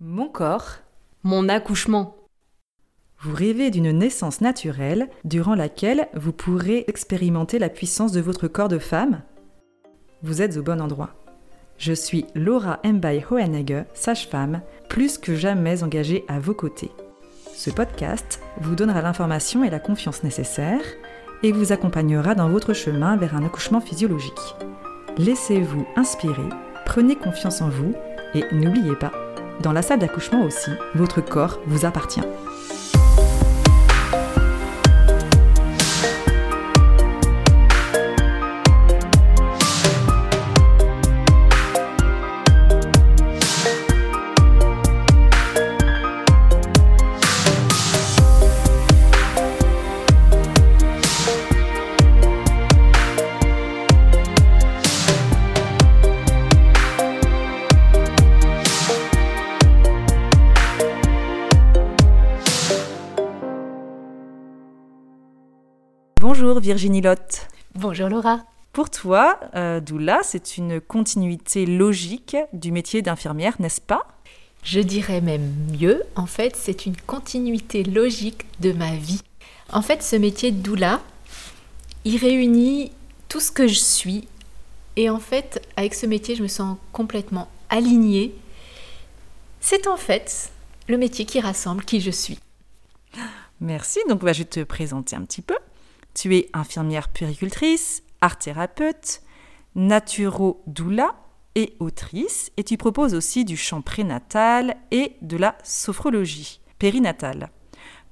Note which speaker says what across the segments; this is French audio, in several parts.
Speaker 1: Mon corps,
Speaker 2: mon accouchement.
Speaker 1: Vous rêvez d'une naissance naturelle durant laquelle vous pourrez expérimenter la puissance de votre corps de femme Vous êtes au bon endroit. Je suis Laura Mbay Hohenegger, sage-femme, plus que jamais engagée à vos côtés. Ce podcast vous donnera l'information et la confiance nécessaires et vous accompagnera dans votre chemin vers un accouchement physiologique. Laissez-vous inspirer, prenez confiance en vous et n'oubliez pas, dans la salle d'accouchement aussi, votre corps vous appartient. Virginie Lotte.
Speaker 2: Bonjour Laura.
Speaker 1: Pour toi, euh, doula, c'est une continuité logique du métier d'infirmière, n'est-ce pas?
Speaker 2: Je dirais même mieux, en fait, c'est une continuité logique de ma vie. En fait, ce métier de doula, il réunit tout ce que je suis. Et en fait, avec ce métier, je me sens complètement alignée. C'est en fait le métier qui rassemble qui je suis.
Speaker 1: Merci, donc bah, je vais te présenter un petit peu. Tu es infirmière puéricultrice, art thérapeute, naturo-doula et autrice, et tu proposes aussi du chant prénatal et de la sophrologie périnatale.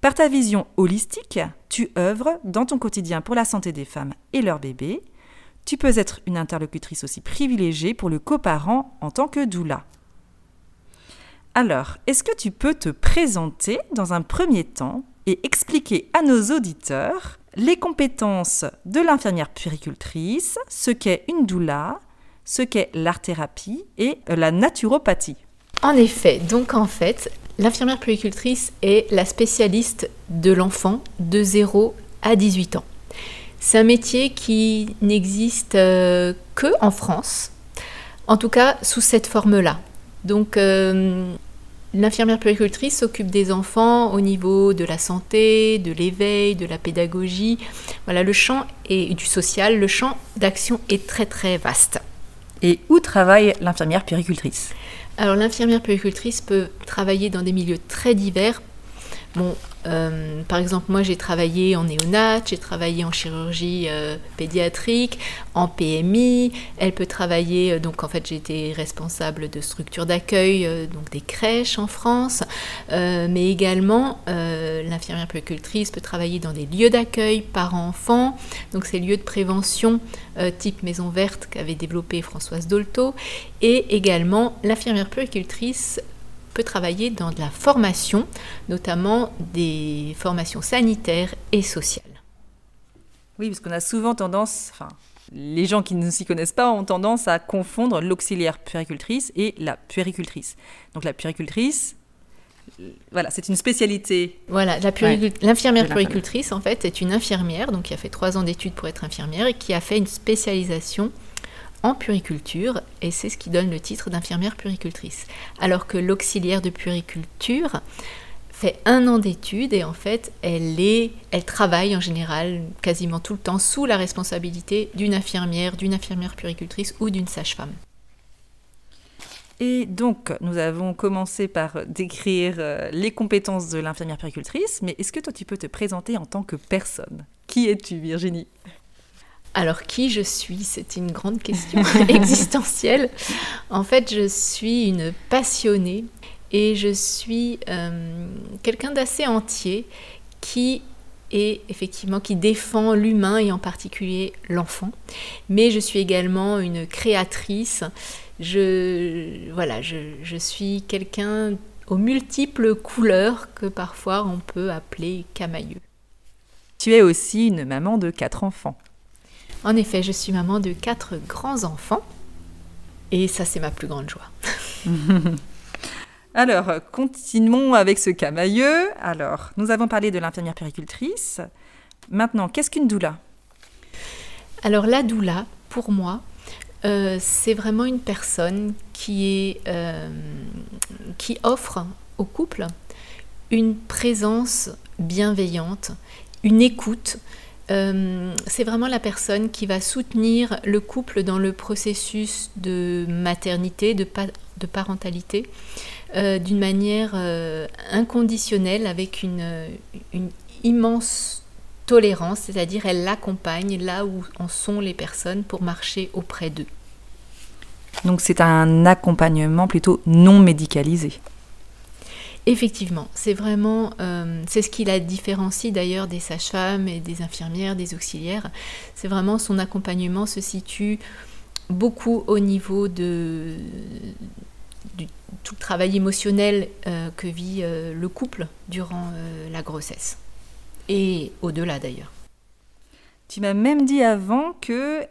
Speaker 1: Par ta vision holistique, tu œuvres dans ton quotidien pour la santé des femmes et leurs bébés. Tu peux être une interlocutrice aussi privilégiée pour le coparent en tant que doula. Alors, est-ce que tu peux te présenter dans un premier temps et expliquer à nos auditeurs les compétences de l'infirmière puéricultrice, ce qu'est une doula, ce qu'est l'art-thérapie et la naturopathie.
Speaker 2: En effet, donc en fait, l'infirmière puéricultrice est la spécialiste de l'enfant de 0 à 18 ans. C'est un métier qui n'existe euh, que en France, en tout cas sous cette forme-là. Donc euh, L'infirmière puéricultrice s'occupe des enfants au niveau de la santé, de l'éveil, de la pédagogie. Voilà, le champ et du social, le champ d'action est très très vaste.
Speaker 1: Et où travaille l'infirmière puéricultrice?
Speaker 2: Alors l'infirmière puéricultrice peut travailler dans des milieux très divers. Bon, euh, par exemple, moi j'ai travaillé en néonat, j'ai travaillé en chirurgie euh, pédiatrique, en PMI. Elle peut travailler, euh, donc en fait j'ai été responsable de structures d'accueil, donc des crèches en France, mais également l'infirmière puéricultrice peut travailler dans des lieux d'accueil parents-enfants, donc ces lieux de prévention type maison verte qu'avait développé Françoise Dolto, et également l'infirmière puéricultrice peut travailler dans de la formation, notamment des formations sanitaires et sociales.
Speaker 1: Oui, parce qu'on a souvent tendance, enfin, les gens qui ne s'y connaissent pas ont tendance à confondre l'auxiliaire puéricultrice et la puéricultrice. Donc la puéricultrice, voilà, c'est une spécialité.
Speaker 2: Voilà, l'infirmière puéricultrice, en fait, est une infirmière, donc qui a fait trois ans d'études pour être infirmière et qui a fait une spécialisation en puriculture et c'est ce qui donne le titre d'infirmière puricultrice. Alors que l'auxiliaire de puriculture fait un an d'études et en fait elle est, elle travaille en général quasiment tout le temps sous la responsabilité d'une infirmière, d'une infirmière puricultrice ou d'une sage-femme.
Speaker 1: Et donc, nous avons commencé par décrire euh, les compétences de l'infirmière puricultrice, mais est-ce que toi, tu peux te présenter en tant que personne? Qui es-tu, Virginie?
Speaker 2: Alors qui je suis C'est une grande question existentielle. En fait, je suis une passionnée et je suis euh, quelqu'un d'assez entier qui est effectivement qui défend l'humain et en particulier l'enfant. Mais je suis également une créatrice. Je voilà, je suis quelqu'un aux multiples couleurs que parfois on peut appeler camailleux.
Speaker 1: Tu es aussi une maman de quatre enfants.
Speaker 2: En effet, je suis maman de quatre grands-enfants et ça, c'est ma plus grande joie.
Speaker 1: Alors, continuons avec ce camailleux. Alors, nous avons parlé de l'infirmière péricultrice. Maintenant, qu'est-ce qu'une doula?
Speaker 2: Alors, la doula, pour moi, euh, c'est vraiment une personne qui, est, euh, qui offre au couple une présence bienveillante, une écoute. Euh, c'est vraiment la personne qui va soutenir le couple dans le processus de maternité, de, parentalité, d'une manière inconditionnelle, avec une immense tolérance, c'est-à-dire elle l'accompagne là où en sont les personnes pour marcher auprès d'eux.
Speaker 1: Donc c'est un accompagnement plutôt non médicalisé.
Speaker 2: Effectivement, c'est vraiment, euh, c'est ce qui la différencie d'ailleurs des sages-femmes et des infirmières, des auxiliaires. C'est vraiment son accompagnement se situe beaucoup au niveau de, du tout le travail émotionnel euh, que vit euh, le couple durant la grossesse et au-delà d'ailleurs.
Speaker 1: Tu m'as même dit avant que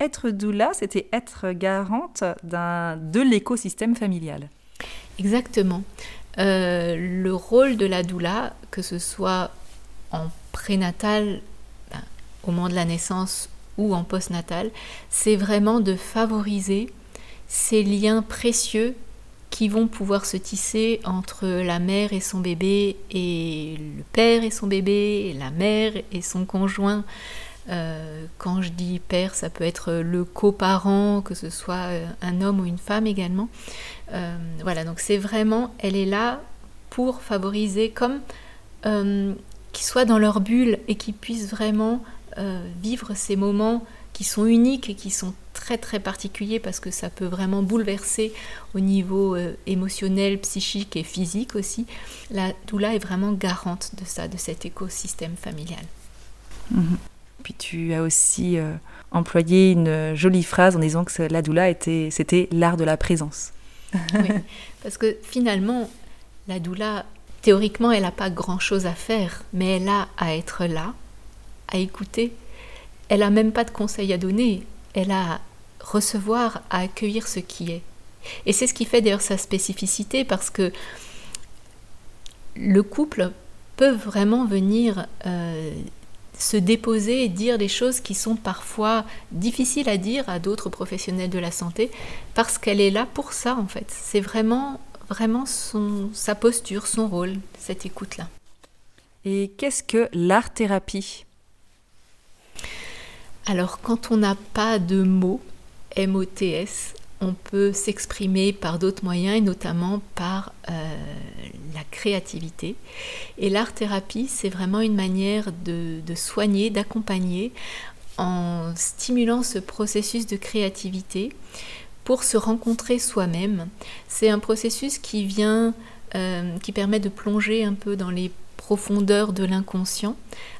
Speaker 1: être doula, c'était être garante de l'écosystème familial.
Speaker 2: Exactement. Euh, le rôle de la doula, que ce soit en prénatal, ben, au moment de la naissance ou en postnatal, c'est vraiment de favoriser ces liens précieux qui vont pouvoir se tisser entre la mère et son bébé et le père et son bébé, et la mère et son conjoint. Euh, quand je dis père, ça peut être le coparent, que ce soit euh, un homme ou une femme également. Euh, voilà, donc c'est vraiment, elle est là pour favoriser comme qu'ils soient dans leur bulle et qu'ils puissent vraiment vivre ces moments qui sont uniques et qui sont très très particuliers parce que ça peut vraiment bouleverser au niveau émotionnel, psychique et physique aussi. La doula est vraiment garante de ça, de cet écosystème familial.
Speaker 1: Mhm. Puis tu as aussi euh, employé une jolie phrase en disant que la doula était, c'était l'art de la présence.
Speaker 2: oui, parce que finalement, la doula, théoriquement, elle n'a pas grand-chose à faire, mais elle a à être là, à écouter, elle n'a même pas de conseils à donner, elle a à recevoir, à accueillir ce qui est. Et c'est ce qui fait d'ailleurs sa spécificité parce que le couple peut vraiment venir euh, se déposer et dire des choses qui sont parfois difficiles à dire à d'autres professionnels de la santé parce qu'elle est là pour ça en fait. C'est vraiment vraiment son, sa posture, son rôle, cette écoute-là.
Speaker 1: Et qu'est-ce que l'art-thérapie?
Speaker 2: Alors quand on n'a pas de mots, MOTS, on peut s'exprimer par d'autres moyens et notamment par euh, la créativité. Et l'art-thérapie, c'est vraiment une manière de, soigner, d'accompagner en stimulant ce processus de créativité pour se rencontrer soi-même. C'est un processus qui vient, euh, qui permet de plonger un peu dans les profondeur de l'inconscient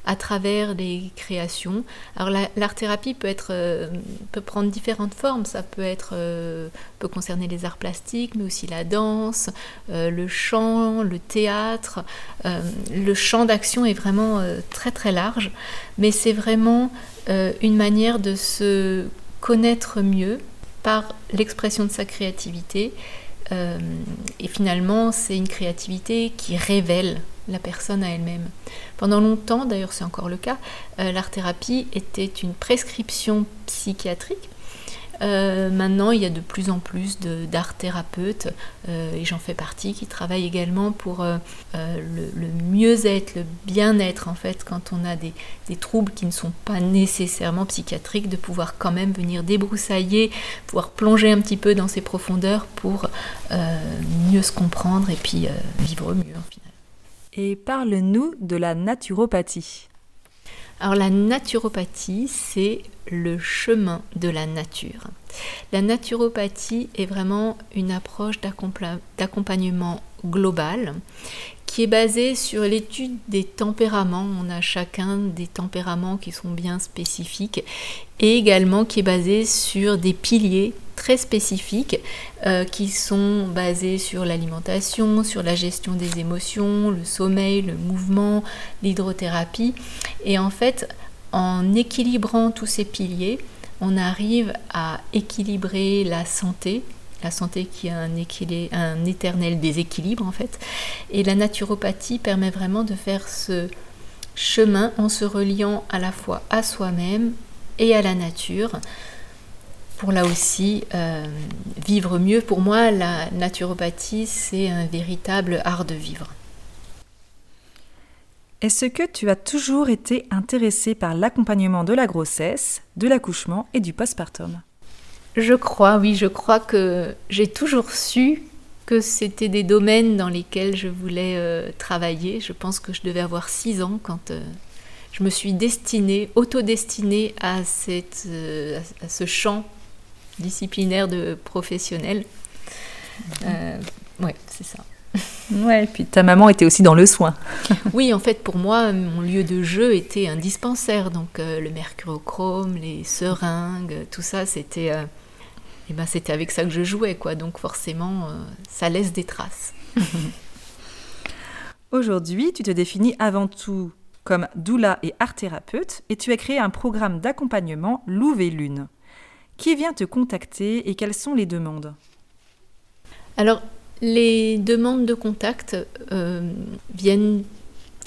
Speaker 2: à travers les créations. Alors l'art-thérapie peut être euh, peut prendre différentes formes. Ça peut être euh, peut concerner les arts plastiques, mais aussi la danse, euh, le chant, le théâtre. le champ d'action est vraiment très très large, mais c'est vraiment une manière de se connaître mieux par l'expression de sa créativité. et finalement, c'est une créativité qui révèle la personne à elle-même. Pendant longtemps, d'ailleurs c'est encore le cas, euh, l'art-thérapie était une prescription psychiatrique. Euh, maintenant, il y a de plus en plus d'art thérapeutes, euh, et j'en fais partie, qui travaillent également pour le, mieux-être, le bien-être, en fait, quand on a des, troubles qui ne sont pas nécessairement psychiatriques, de pouvoir quand même venir débroussailler, pouvoir plonger un petit peu dans ces profondeurs pour mieux se comprendre et puis vivre mieux,
Speaker 1: et parle-nous de la naturopathie.
Speaker 2: Alors la naturopathie, c'est le chemin de la nature. La naturopathie est vraiment une approche d'accompagnement global qui est basée sur l'étude des tempéraments. On a chacun des tempéraments qui sont bien spécifiques et également qui est basée sur des piliers très spécifiques euh, qui sont basés sur l'alimentation, sur la gestion des émotions, le sommeil, le mouvement, l'hydrothérapie. Et en fait, en équilibrant tous ces piliers, on arrive à équilibrer la santé, la santé qui a un, un éternel déséquilibre en fait. Et la naturopathie permet vraiment de faire ce chemin en se reliant à la fois à soi-même et à la nature pour là aussi vivre mieux. Pour moi, la naturopathie, c'est un véritable art de vivre.
Speaker 1: Est-ce que tu as toujours été intéressée par l'accompagnement de la grossesse, de l'accouchement et du postpartum?
Speaker 2: Je crois, oui, je crois que j'ai toujours su que c'était des domaines dans lesquels je voulais euh, travailler. Je pense que je devais avoir 6 ans quand euh, je me suis destinée, autodestinée à, cette, euh, à ce champ disciplinaire de professionnel. ouais, c'est ça.
Speaker 1: Ouais, et puis ta maman était aussi dans le soin.
Speaker 2: oui, en fait, pour moi, mon lieu de jeu était un dispensaire. Donc, euh, le mercurochrome, les seringues, tout ça, c'était euh, eh ben, c'était avec ça que je jouais, quoi. Donc, forcément, euh, ça laisse des traces.
Speaker 1: Aujourd'hui, tu te définis avant tout comme doula et art thérapeute et tu as créé un programme d'accompagnement Louve et Lune. Qui vient te contacter et quelles sont les demandes?
Speaker 2: Alors, les demandes de contact euh, viennent,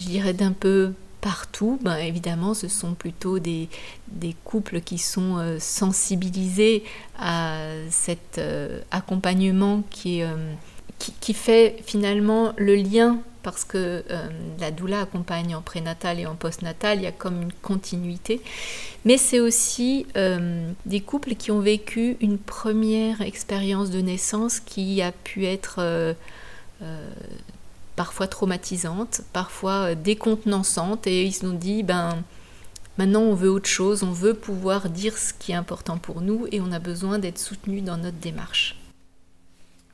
Speaker 2: je dirais, d'un peu partout. Ben, évidemment, ce sont plutôt des, couples qui sont euh, sensibilisés à cet euh, accompagnement qui, qui, fait finalement le lien parce que euh, la doula accompagne en prénatal et en postnatal, il y a comme une continuité. Mais c'est aussi euh, des couples qui ont vécu une première expérience de naissance qui a pu être euh, parfois traumatisante, parfois décontenançante, et ils se sont dit, ben, maintenant on veut autre chose, on veut pouvoir dire ce qui est important pour nous, et on a besoin d'être soutenu dans notre démarche.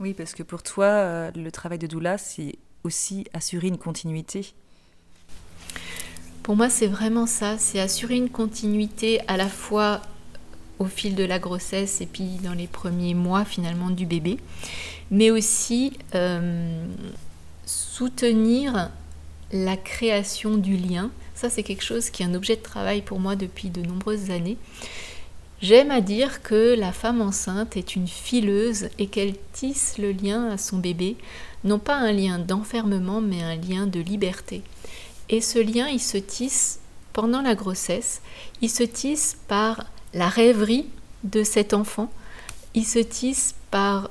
Speaker 1: Oui, parce que pour toi, le travail de doula, c'est aussi assurer une continuité.
Speaker 2: Pour moi, c'est vraiment ça, c'est assurer une continuité à la fois au fil de la grossesse et puis dans les premiers mois finalement du bébé, mais aussi euh, soutenir la création du lien. Ça, c'est quelque chose qui est un objet de travail pour moi depuis de nombreuses années. J'aime à dire que la femme enceinte est une fileuse et qu'elle tisse le lien à son bébé non pas un lien d'enfermement, mais un lien de liberté. Et ce lien, il se tisse pendant la grossesse, il se tisse par la rêverie de cet enfant, il se tisse par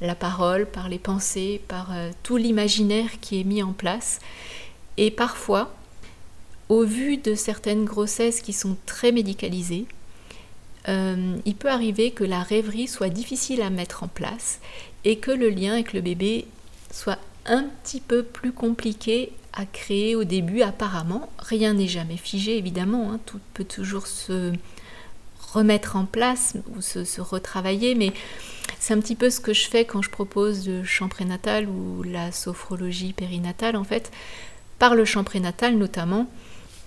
Speaker 2: la parole, par les pensées, par euh, tout l'imaginaire qui est mis en place. Et parfois, au vu de certaines grossesses qui sont très médicalisées, euh, il peut arriver que la rêverie soit difficile à mettre en place et que le lien avec le bébé soit un petit peu plus compliqué à créer au début apparemment. Rien n'est jamais figé évidemment, hein. tout peut toujours se remettre en place ou se, retravailler, mais c'est un petit peu ce que je fais quand je propose le chant prénatal ou la sophrologie périnatale en fait. Par le chant prénatal notamment,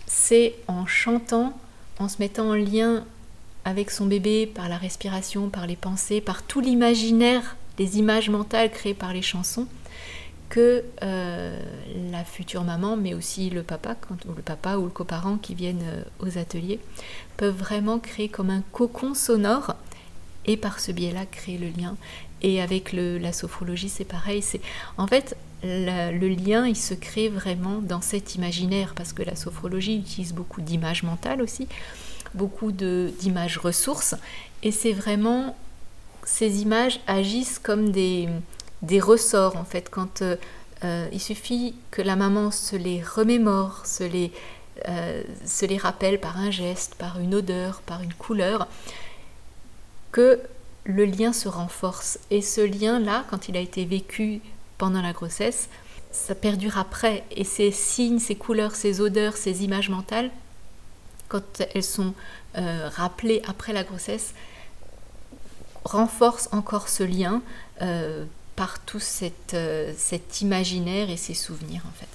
Speaker 2: c'est en chantant, en se mettant en lien avec son bébé par la respiration, par les pensées, par tout l'imaginaire, les images mentales créées par les chansons, que euh, la future maman, mais aussi le papa, ou le papa ou le coparent qui viennent euh, aux ateliers, peuvent vraiment créer comme un cocon sonore et par ce biais-là créer le lien. Et avec la sophrologie, c'est pareil. C'est en fait le lien, il se crée vraiment dans cet imaginaire parce que la sophrologie utilise beaucoup d'images mentales aussi, beaucoup d'images ressources, et c'est vraiment ces images agissent comme des des ressorts en fait. Quand euh, euh, il suffit que la maman se les remémore, se les, euh, se les rappelle par un geste, par une odeur, par une couleur, que le lien se renforce. Et ce lien-là, quand il a été vécu pendant la grossesse, ça perdure après. Et ces signes, ces couleurs, ces odeurs, ces images mentales, quand elles sont rappelées après la grossesse, renforcent encore ce lien par tout euh, cet imaginaire et ces souvenirs en fait.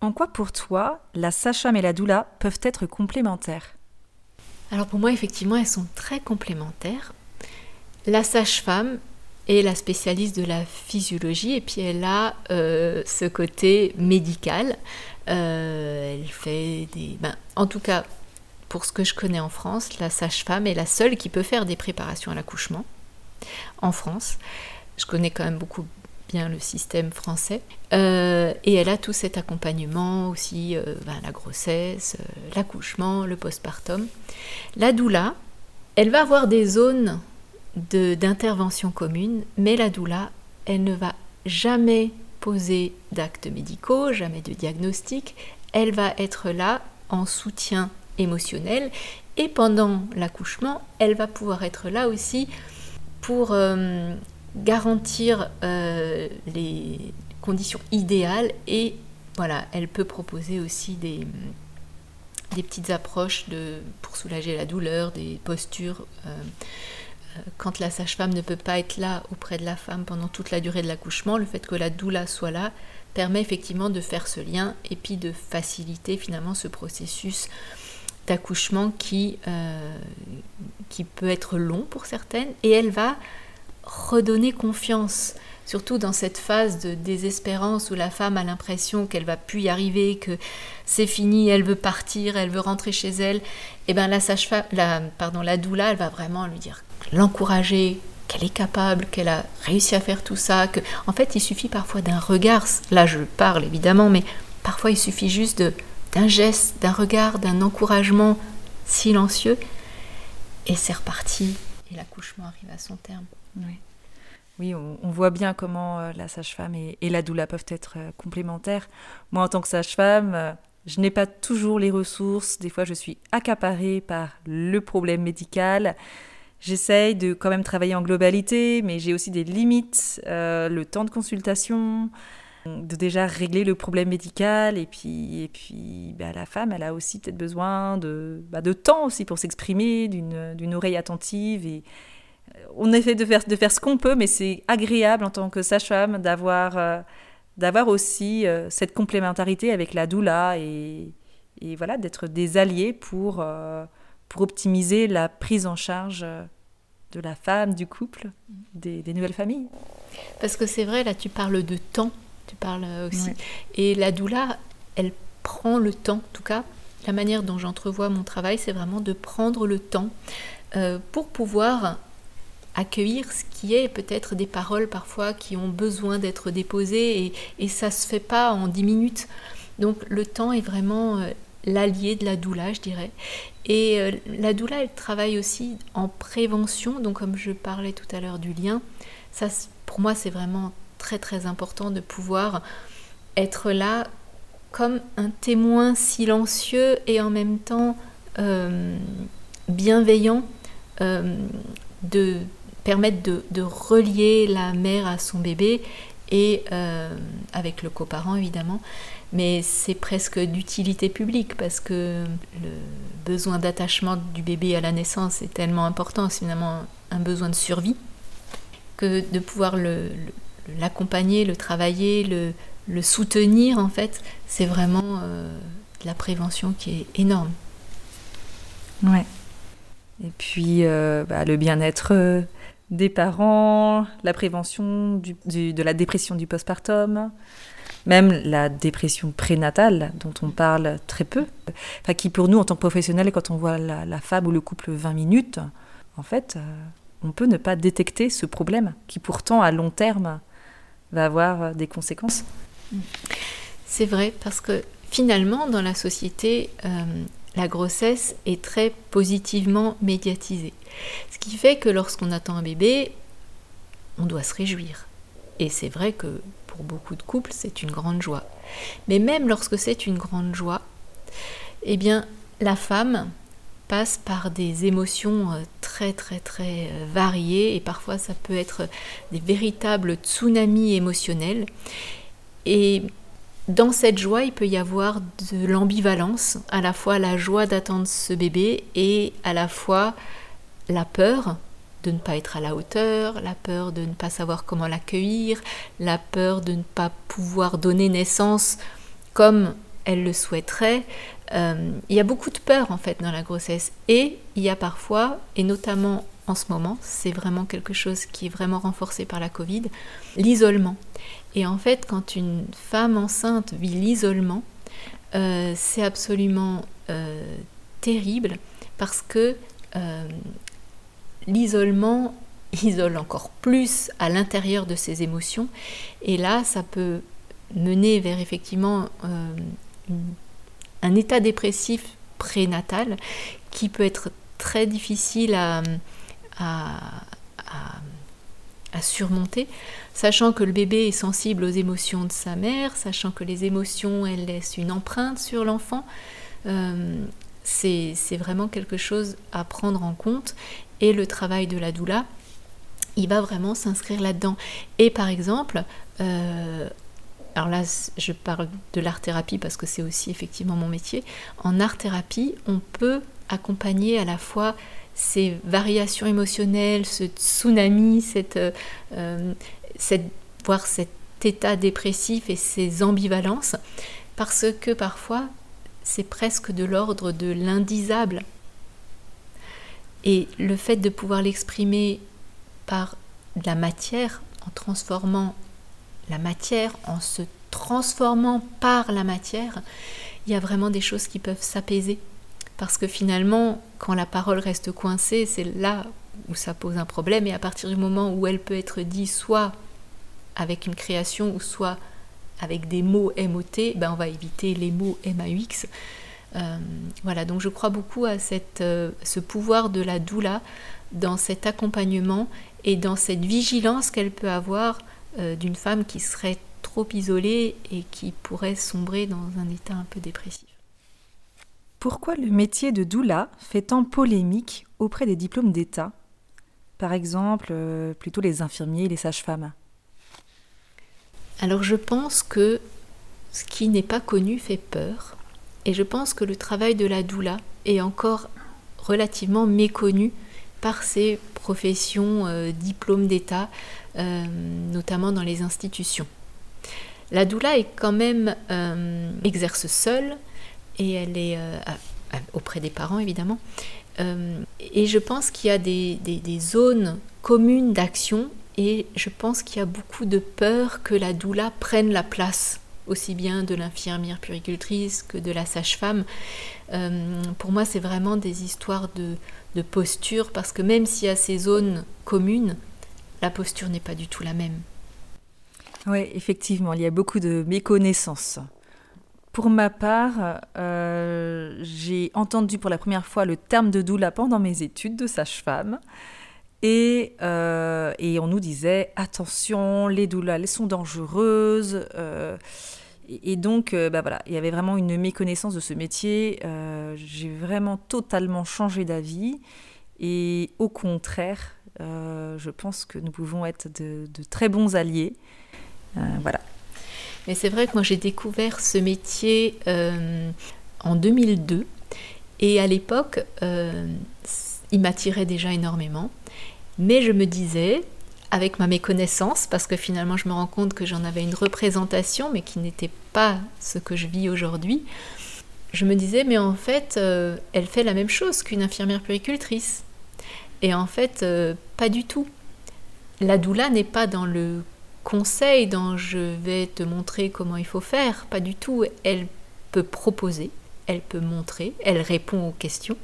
Speaker 1: En quoi pour toi la sage-femme et la doula peuvent être complémentaires?
Speaker 2: Alors pour moi effectivement elles sont très complémentaires. La sage-femme est la spécialiste de la physiologie et puis elle a euh, ce côté médical. Euh, elle fait des... Ben, en tout cas, pour ce que je connais en France, la sage-femme est la seule qui peut faire des préparations à l'accouchement en France. Je connais quand même beaucoup bien le système français. Euh, et elle a tout cet accompagnement aussi, euh, ben, la grossesse, euh, l'accouchement, le postpartum. La doula, Elle va avoir des zones d'intervention commune, mais la doula, elle ne va jamais poser d'actes médicaux, jamais de diagnostic. Elle va être là en soutien émotionnel et pendant l'accouchement, elle va pouvoir être là aussi pour euh, garantir euh, les conditions idéales et voilà, elle peut proposer aussi des, des petites approches de, pour soulager la douleur, des postures. Euh, quand la sage-femme ne peut pas être là auprès de la femme pendant toute la durée de l'accouchement, le fait que la doula soit là permet effectivement de faire ce lien et puis de faciliter finalement ce processus d'accouchement qui, euh, qui peut être long pour certaines et elle va redonner confiance surtout dans cette phase de désespérance où la femme a l'impression qu'elle va plus y arriver, que c'est fini, elle veut partir, elle veut rentrer chez elle, et eh bien la sage-femme, la, pardon, la doula, elle va vraiment lui dire, l'encourager, qu'elle est capable, qu'elle a réussi à faire tout ça, que en fait il suffit parfois d'un regard, là je parle évidemment, mais parfois il suffit juste de d'un geste, d'un regard, d'un encouragement silencieux, et c'est reparti, et l'accouchement arrive à son terme.
Speaker 1: Oui. on, voit bien comment euh, la sage-femme et, la doula peuvent être euh, complémentaires. Moi, en tant que sage-femme, euh, je n'ai pas toujours les ressources. Des fois, je suis accaparée par le problème médical. J'essaye de quand même travailler en globalité, mais j'ai aussi des limites, le temps de consultation, de déjà régler le problème médical et puis et puis bah, la femme elle a aussi peut-être besoin de, bah, de temps aussi pour s'exprimer d'une oreille attentive et euh, on essaie de faire de faire ce qu'on peut mais c'est agréable en tant que sage-femme d'avoir euh, d'avoir aussi euh, cette complémentarité avec la doula et, et voilà d'être des alliés pour pour optimiser la prise en charge de la femme, du couple, des, des nouvelles familles.
Speaker 2: Parce que c'est vrai, là tu parles de temps tu parles euh, aussi. Et la doula, elle prend le temps, en tout cas, la manière dont j'entrevois mon travail, c'est vraiment de prendre le temps euh, pour pouvoir accueillir ce qui est peut-être des paroles parfois qui ont besoin d'être déposées et, et ça se fait pas en dix minutes. Donc le temps est vraiment euh, l'allié de la doula, je dirais. Et la doula, elle travaille aussi en prévention, donc comme je parlais tout à l'heure du lien, ça pour moi c'est vraiment très très important de pouvoir être là comme un témoin silencieux et en même temps euh, bienveillant, euh, de permettre de, relier la mère à son bébé et euh, avec le coparent évidemment. Mais c'est presque d'utilité publique parce que le besoin d'attachement du bébé à la naissance est tellement important, c'est finalement un besoin de survie, que de pouvoir le l'accompagner, le travailler, le, soutenir, en fait, c'est vraiment euh, de la prévention qui est énorme.
Speaker 1: Ouais. Et puis, euh, bah, le bien-être euh, des parents, la prévention de la dépression du postpartum, même la dépression prénatale dont on parle très peu, qui pour nous en tant que professionnels, quand on voit la femme ou le couple 20 minutes, en fait, on peut ne pas détecter ce problème qui pourtant à long terme va avoir euh, des conséquences.
Speaker 2: C'est vrai, parce que finalement, dans la société, euh, la grossesse est très positivement médiatisée. Ce qui fait que lorsqu'on attend un bébé, on doit se réjouir. Et c'est vrai que pour beaucoup de couples, c'est une grande joie. Mais même lorsque c'est une grande joie, eh bien, la femme, passe par des émotions euh, très très très euh, variées et parfois ça peut être des véritables tsunamis émotionnels. Et dans cette joie, il peut y avoir de l'ambivalence, à la fois la joie d'attendre ce bébé et à la fois la peur de ne pas être à la hauteur, la peur de ne pas savoir comment l'accueillir, la peur de ne pas pouvoir donner naissance comme elle le souhaiterait, euh, il y a beaucoup de peur en fait dans la grossesse. Et il y a parfois, et notamment en ce moment, c'est vraiment quelque chose qui est vraiment renforcé par la Covid, l'isolement. Et en fait, quand une femme enceinte vit l'isolement, euh, c'est absolument euh, terrible parce que l'isolement isole encore plus à l'intérieur de ses émotions. Et là, ça peut mener vers effectivement un état dépressif prénatal qui peut être très difficile à, surmonter, sachant que le bébé est sensible aux émotions de sa mère, sachant que les émotions, elles laissent une empreinte sur l'enfant. Euh, c'est vraiment quelque chose à prendre en compte. Et le travail de la doula, il va vraiment s'inscrire là-dedans. Et par exemple, euh, alors là, je parle de l'art-thérapie parce que c'est aussi effectivement mon métier. En art-thérapie, on peut accompagner à la fois ces variations émotionnelles, ce tsunami, euh, euh, cette, voire cet état dépressif et ces ambivalences, parce que parfois, c'est presque de l'ordre de l'indisable. Et le fait de pouvoir l'exprimer par de la matière, en transformant la matière, en se transformant par la matière, il y a vraiment des choses qui peuvent s'apaiser. Parce que finalement, quand la parole reste coincée, c'est là où ça pose un problème. Et à partir du moment où elle peut être dite soit avec une création ou soit avec des mots MOT, ben on va éviter les mots MAUX. Euh, voilà, donc je crois beaucoup à cette, euh, ce pouvoir de la doula dans cet accompagnement et dans cette vigilance qu'elle peut avoir euh, d'une femme qui serait trop isolée et qui pourrait sombrer dans un état un peu dépressif.
Speaker 1: Pourquoi le métier de doula fait tant polémique auprès des diplômes d'État? Par exemple, euh, plutôt les infirmiers et les sages-femmes
Speaker 2: Alors je pense que ce qui n'est pas connu fait peur. Et je pense que le travail de la doula est encore relativement méconnu par ces professions euh, diplômes d'État, euh, notamment dans les institutions. La doula est quand même euh, exerce seule et elle est auprès des parents évidemment. et je pense qu'il y a des, des zones communes d'action et je pense qu'il y a beaucoup de peur que la doula prenne la place aussi bien de l'infirmière puricultrice que de la sage-femme. pour moi, c'est vraiment des histoires de, de posture, parce que même s'il y a ces zones communes, la posture n'est pas du tout la même.
Speaker 1: Oui, effectivement, il y a beaucoup de méconnaissances. Pour ma part, euh, j'ai entendu pour la première fois le terme de doula pendant mes études de sage-femme. Et, euh, et, on nous disait attention, les doulas, elles sont dangereuses. Euh, et, donc, euh, bah voilà, il y avait vraiment une méconnaissance de ce métier. Euh, j'ai vraiment totalement changé d'avis. Et au contraire, euh, je pense que nous pouvons être de, très bons alliés. voilà.
Speaker 2: Mais c'est vrai que moi j'ai découvert ce métier en 2002. Et à l'époque, il m'attirait déjà énormément. Mais je me disais, avec ma méconnaissance, parce que finalement je me rends compte que j'en avais une représentation, mais qui n'était pas ce que je vis aujourd'hui, je me disais, mais en fait, euh, elle fait la même chose qu'une infirmière puricultrice. Et en fait, euh, pas du tout. La doula n'est pas dans le conseil, dans je vais te montrer comment il faut faire, pas du tout. Elle peut proposer, elle peut montrer, elle répond aux questions,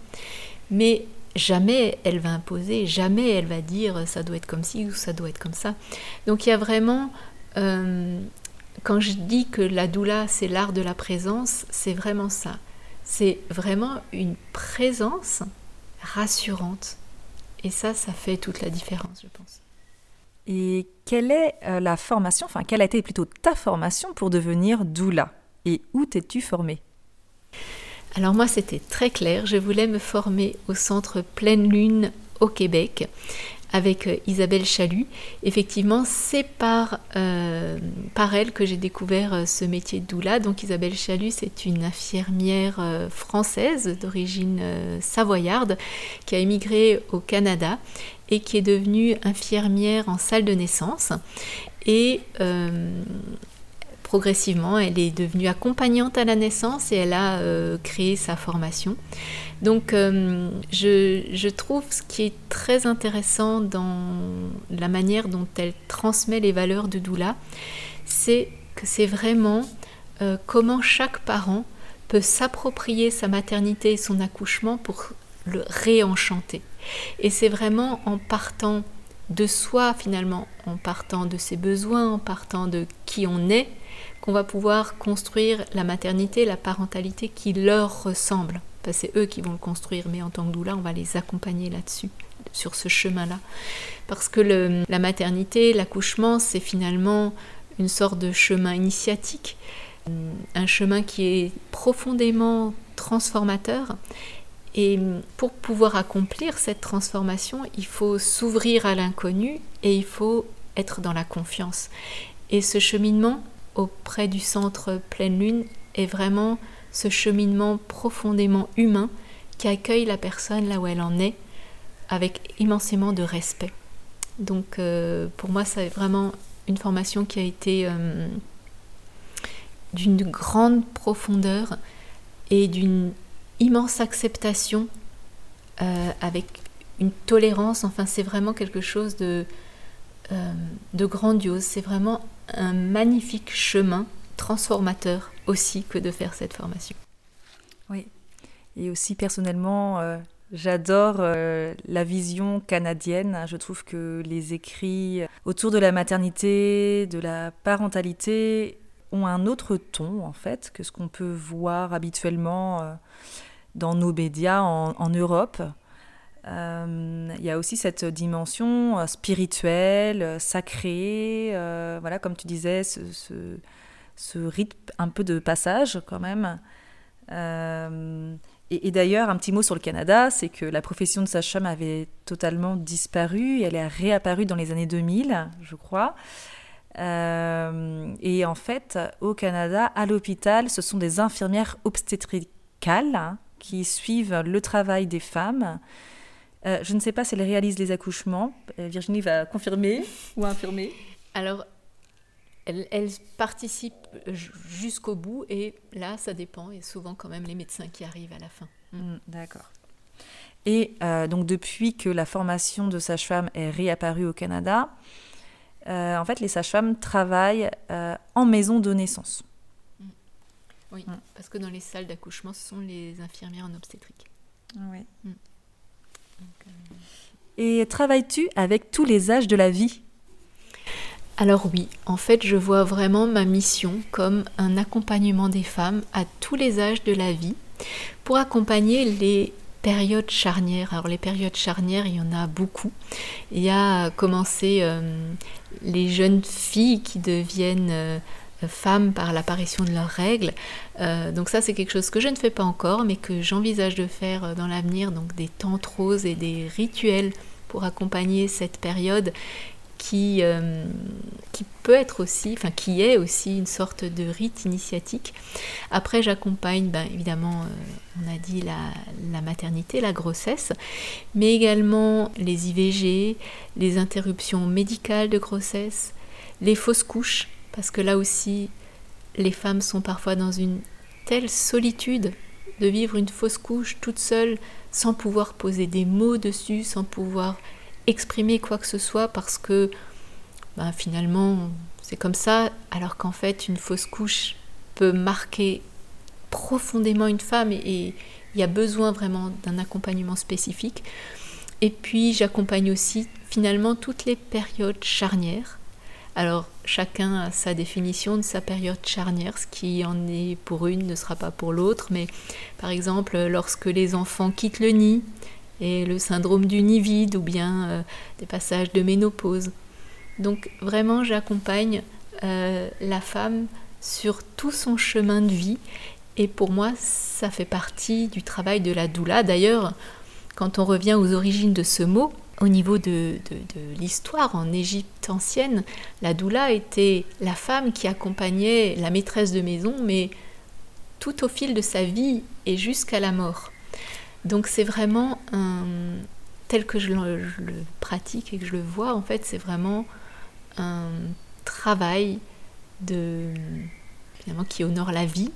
Speaker 2: mais jamais elle va imposer, jamais elle va dire ça doit être comme ci ou ça doit être comme ça. Donc il y a vraiment, euh, quand je dis que la doula c'est l'art de la présence, c'est vraiment ça. C'est vraiment une présence rassurante. Et ça, ça fait toute la différence, je pense.
Speaker 1: Et quelle est euh, la formation, enfin quelle a été plutôt ta formation pour devenir doula? Et où t'es-tu formée?
Speaker 2: Alors moi, c'était très clair. Je voulais me former au centre Pleine Lune au Québec avec euh, Isabelle Chalut. Effectivement, c'est par, euh, par elle que j'ai découvert euh, ce métier de doula. Donc Isabelle Chalut, c'est une infirmière française d'origine savoyarde qui a émigré au Canada et qui est devenue infirmière en salle de naissance. Et progressivement, elle est devenue accompagnante à la naissance et elle a créé sa formation. Donc euh, je, trouve ce qui est très intéressant dans la manière dont elle transmet les valeurs de Doula, c'est que c'est vraiment euh, comment chaque parent peut s'approprier sa maternité et son accouchement pour le réenchanter. Et c'est vraiment en partant de soi finalement, en partant de ses besoins, en partant de qui on est, qu'on va pouvoir construire la maternité, la parentalité qui leur ressemble. C'est eux qui vont le construire, mais en tant que doula, on va les accompagner là-dessus, sur ce chemin-là. Parce que la maternité, l'accouchement, c'est finalement une sorte de chemin initiatique, un chemin qui est profondément transformateur. Et pour pouvoir accomplir cette transformation, il faut s'ouvrir à l'inconnu et il faut être dans la confiance. Et ce cheminement auprès du centre pleine lune est vraiment ce cheminement profondément humain qui accueille la personne là où elle en est avec immensément de respect. Donc euh, pour moi, c'est vraiment une formation qui a été euh, d'une grande profondeur et d'une immense acceptation euh, avec une tolérance. Enfin, c'est vraiment quelque chose de, de grandiose. C'est vraiment un magnifique chemin transformateur aussi que de faire cette formation.
Speaker 1: Oui, et aussi personnellement, euh, j'adore euh, la vision canadienne. Je trouve que les écrits autour de la maternité, de la parentalité ont un autre ton en fait que ce qu'on peut voir habituellement euh, dans nos médias en, Europe. Il y a aussi cette dimension spirituelle, sacrée, voilà, comme tu disais, ce rythme un peu de passage quand même. Euh, et, d'ailleurs, un petit mot sur le Canada, c'est que la profession de sage-femme avait totalement disparu. Elle est réapparue dans les années 2000, je crois. Euh, et en fait, au Canada, à l'hôpital, ce sont des infirmières obstétricales hein, qui suivent le travail des femmes. Euh, je ne sais pas si elles réalisent les accouchements. Virginie va confirmer ou infirmer.
Speaker 2: Alors, elle, participe jusqu'au bout et là, ça dépend. Il y a souvent quand même les médecins qui arrivent à la fin.
Speaker 1: Mm. Mm, d'accord. Et euh, donc depuis que la formation de sage-femme est réapparue au Canada, euh, en fait, les sages-femmes travaillent euh, en maison de naissance.
Speaker 2: Mm. Oui, parce que dans les salles d'accouchement, ce sont les infirmières en obstétrique.
Speaker 1: Oui. Et travailles-tu avec tous les âges de la vie?
Speaker 2: Alors oui, en fait, je vois vraiment ma mission comme un accompagnement des femmes à tous les âges de la vie pour accompagner les périodes charnières. Alors les périodes charnières, il y en a beaucoup. Il y a commencé euh, les jeunes filles qui deviennent euh, femmes par l'apparition de leurs règles. Euh, donc ça, c'est quelque chose que je ne fais pas encore, mais que j'envisage de faire dans l'avenir. Donc des tentes et des rituels pour accompagner cette période qui, euh, qui peut être aussi, enfin qui est aussi une sorte de rite initiatique. Après, j'accompagne ben, évidemment, euh, on a dit la, la, maternité, la grossesse, mais également les IVG, les interruptions médicales de grossesse, les fausses couches, parce que là aussi, les femmes sont parfois dans une telle solitude de vivre une fausse couche toute seule, sans pouvoir poser des mots dessus, sans pouvoir exprimer quoi que ce soit parce que ben, finalement c'est comme ça, alors qu'en fait une fausse couche peut marquer profondément une femme et il y a besoin vraiment d'un accompagnement spécifique. Et puis j'accompagne aussi finalement toutes les périodes charnières. Alors chacun a sa définition de sa période charnière, ce qui en est pour une ne sera pas pour l'autre, mais par exemple lorsque les enfants quittent le nid, et le syndrome du nid vide ou bien euh, des passages de ménopause. Donc vraiment j'accompagne euh, la femme sur tout son chemin de vie et pour moi ça fait partie du travail de la doula. D'ailleurs quand on revient aux origines de ce mot, au niveau de, de l'histoire en Égypte ancienne, la doula était la femme qui accompagnait la maîtresse de maison mais tout au fil de sa vie et jusqu'à la mort. Donc c'est vraiment tel que je le, pratique et que je le vois, en fait, c'est vraiment un travail de, finalement, qui honore la vie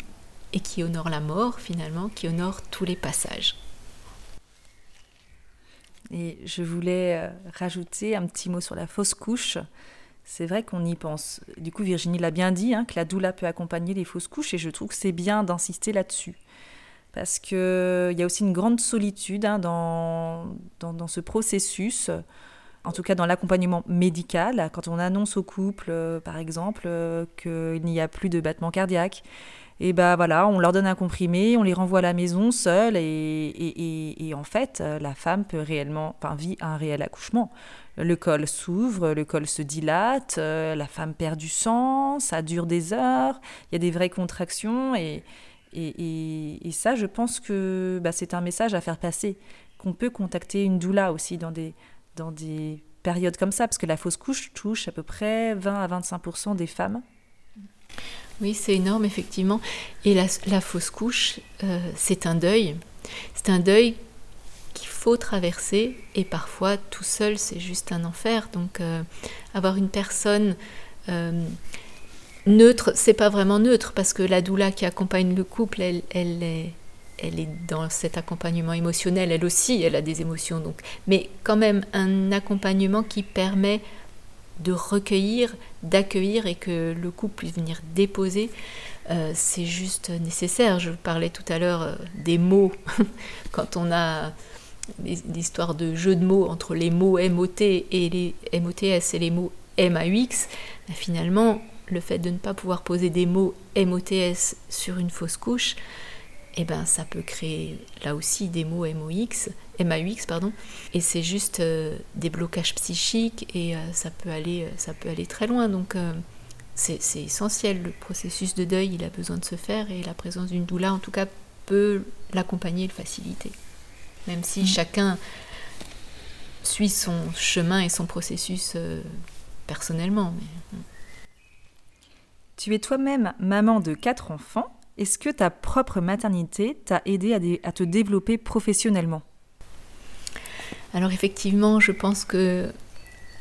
Speaker 2: et qui honore la mort, finalement, qui honore tous les passages.
Speaker 1: Et je voulais euh, rajouter un petit mot sur la fausse couche. C'est vrai qu'on y pense. Du coup, Virginie l'a bien dit, hein, que la doula peut accompagner les fausses couches, et je trouve que c'est bien d'insister là-dessus parce qu'il y a aussi une grande solitude hein, dans, dans, ce processus. en tout cas dans l'accompagnement médical, quand on annonce au couple, euh, par exemple, euh, qu'il n'y a plus de battement cardiaque, et ben voilà, on leur donne un comprimé, on les renvoie à la maison seuls, et, en fait, euh, la femme peut réellement, enfin, vit un réel accouchement. Le col s'ouvre, le col se dilate, la femme perd du sang, ça dure des heures, il y a des vraies contractions, et, et, ça, je pense que bah, c'est un message à faire passer, qu'on peut contacter une doula aussi dans des, dans des périodes comme ça, parce que la fausse couche touche à peu près 20 à 25% des femmes.
Speaker 2: Oui, c'est énorme, effectivement. Et la, fausse couche, euh, c'est un deuil. C'est un deuil qu'il faut traverser, et parfois, tout seul, c'est juste un enfer. Donc, euh, avoir une personne euh, neutre, c'est pas vraiment neutre, parce que la doula qui accompagne le couple, elle, est elle est dans cet accompagnement émotionnel, elle aussi, elle a des émotions, donc, mais quand même un accompagnement qui permet de recueillir, d'accueillir et que le couple puisse venir déposer, euh, c'est juste nécessaire. Je parlais tout à l'heure euh, des mots, quand on a l'histoire de jeu de mots entre les mots MOT et les MOTS et les mots MAUX, finalement, le fait de ne pas pouvoir poser des mots MOTS sur une fausse couche, eh ben, ça peut créer là aussi des mots MOX, MAUX, pardon, et c'est juste euh, des blocages psychiques et euh, ça, peut aller, euh, ça peut aller très loin. Donc c'est essentiel, le processus de deuil, il a besoin de se faire et la présence d'une doula, en tout cas, peut l'accompagner et le faciliter. Même si mm. chacun suit son chemin et son processus personnellement. Mm.
Speaker 1: Tu es toi-même maman de quatre enfants. Est-ce que ta propre maternité t'a aidé à, te développer professionnellement?
Speaker 2: Alors effectivement, je pense que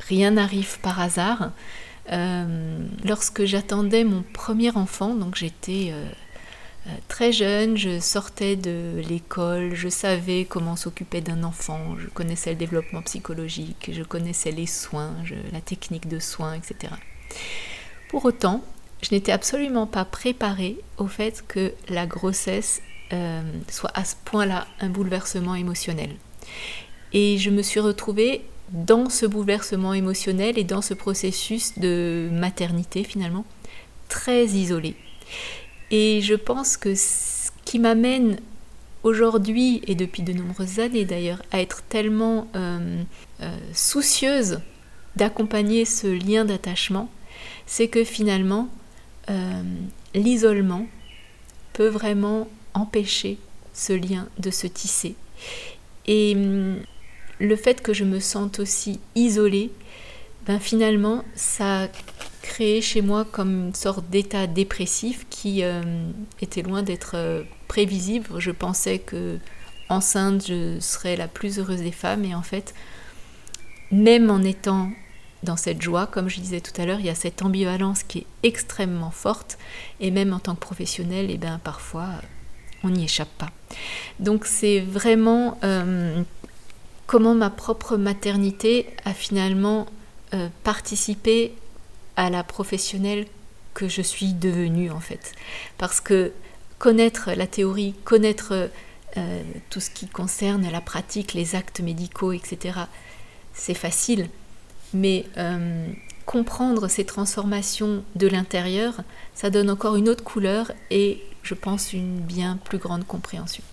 Speaker 2: rien n'arrive par hasard. Euh, lorsque j'attendais mon premier enfant, donc j'étais euh, euh, très jeune, je sortais de l'école, je savais comment s'occuper d'un enfant, je connaissais le développement psychologique, je connaissais les soins, la technique de soins, etc. Pour autant, je n'étais absolument pas préparée au fait que la grossesse euh, soit à ce point-là un bouleversement émotionnel. Et je me suis retrouvée dans ce bouleversement émotionnel et dans ce processus de maternité finalement très isolée. Et je pense que ce qui m'amène aujourd'hui et depuis de nombreuses années d'ailleurs à être tellement euh, euh, soucieuse d'accompagner ce lien d'attachement, c'est que finalement euh, l'isolement peut vraiment empêcher ce lien de se tisser. Et hum, le fait que je me sente aussi isolée, ben finalement, ça a créé chez moi comme une sorte d'état dépressif qui euh, était loin d'être euh, prévisible. Je pensais que enceinte, je serais la plus heureuse des femmes, et en fait, même en étant dans cette joie, comme je disais tout à l'heure, il y a cette ambivalence qui est extrêmement forte, et même en tant que professionnel, et eh bien, parfois, on n'y échappe pas. Donc c'est vraiment euh, comment ma propre maternité a finalement euh, participé à la professionnelle que je suis devenue en fait. Parce que connaître la théorie, connaître euh, tout ce qui concerne la pratique, les actes médicaux, etc., c'est facile mais euh, comprendre ces transformations de l'intérieur, ça donne encore une autre couleur et je pense une bien plus grande compréhension.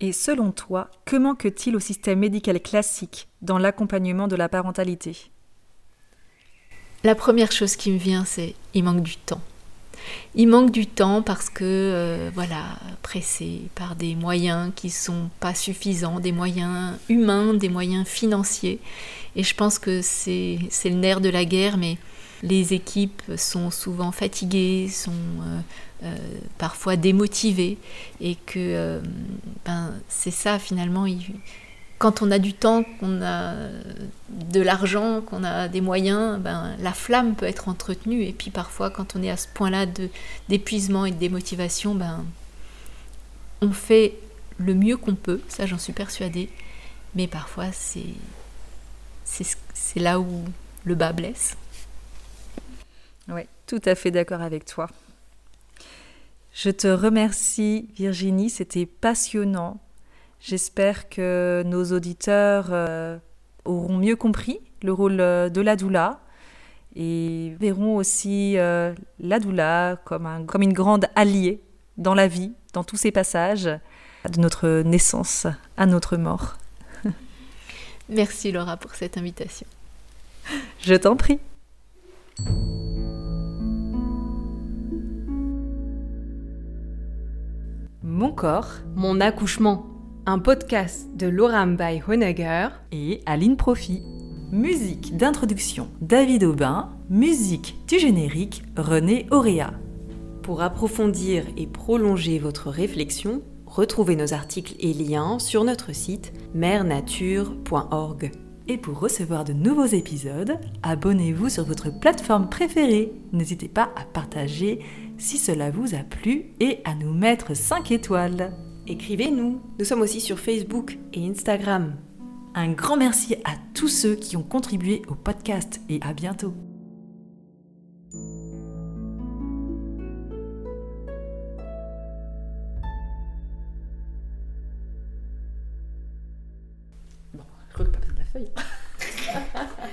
Speaker 1: Et selon toi, que manque-t-il au système médical classique dans l'accompagnement de la parentalité?
Speaker 2: La première chose qui me vient, c'est il manque du temps. Il manque du temps parce que, euh, voilà, pressé par des moyens qui sont pas suffisants, des moyens humains, des moyens financiers. Et je pense que c'est le nerf de la guerre, mais les équipes sont souvent fatiguées, sont euh, euh, parfois démotivées, et que ben, c'est ça finalement. Quand on a du temps, qu'on a de l'argent, qu'on a des moyens, ben, la flamme peut être entretenue. Et puis parfois, quand on est à ce point-là d'épuisement et de démotivation, ben, on fait le mieux qu'on peut, ça j'en suis persuadée. Mais parfois, c'est c'est là où le bas blesse.
Speaker 1: Oui, tout à fait d'accord avec toi. Je te remercie Virginie, c'était passionnant. J'espère que nos auditeurs euh, auront mieux compris le rôle de la doula et verront aussi la doula comme, un, comme une grande alliée dans la vie, dans tous ces passages, de notre naissance à notre mort.
Speaker 2: Merci Laura pour cette invitation.
Speaker 1: Je t'en prie. Mon corps,
Speaker 3: mon accouchement. Un podcast de Laura by Honegger
Speaker 1: et Aline Profi. Musique d'introduction David Aubin, musique du générique René Auréa.
Speaker 3: Pour approfondir et prolonger votre réflexion, retrouvez nos articles et liens sur notre site mernature.org.
Speaker 1: Et pour recevoir de nouveaux épisodes, abonnez-vous sur votre plateforme préférée. N'hésitez pas à partager si cela vous a plu et à nous mettre 5 étoiles.
Speaker 3: Écrivez-nous, nous sommes aussi sur Facebook et Instagram.
Speaker 1: Un grand merci à tous ceux qui ont contribué au podcast et à bientôt.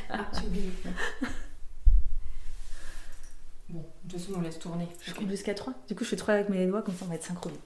Speaker 3: ah, Bon, de toute façon, on laisse tourner.
Speaker 1: Je compte jusqu'à 3. Du coup, je fais 3 avec mes doigts, comme ça on va être synchronisés.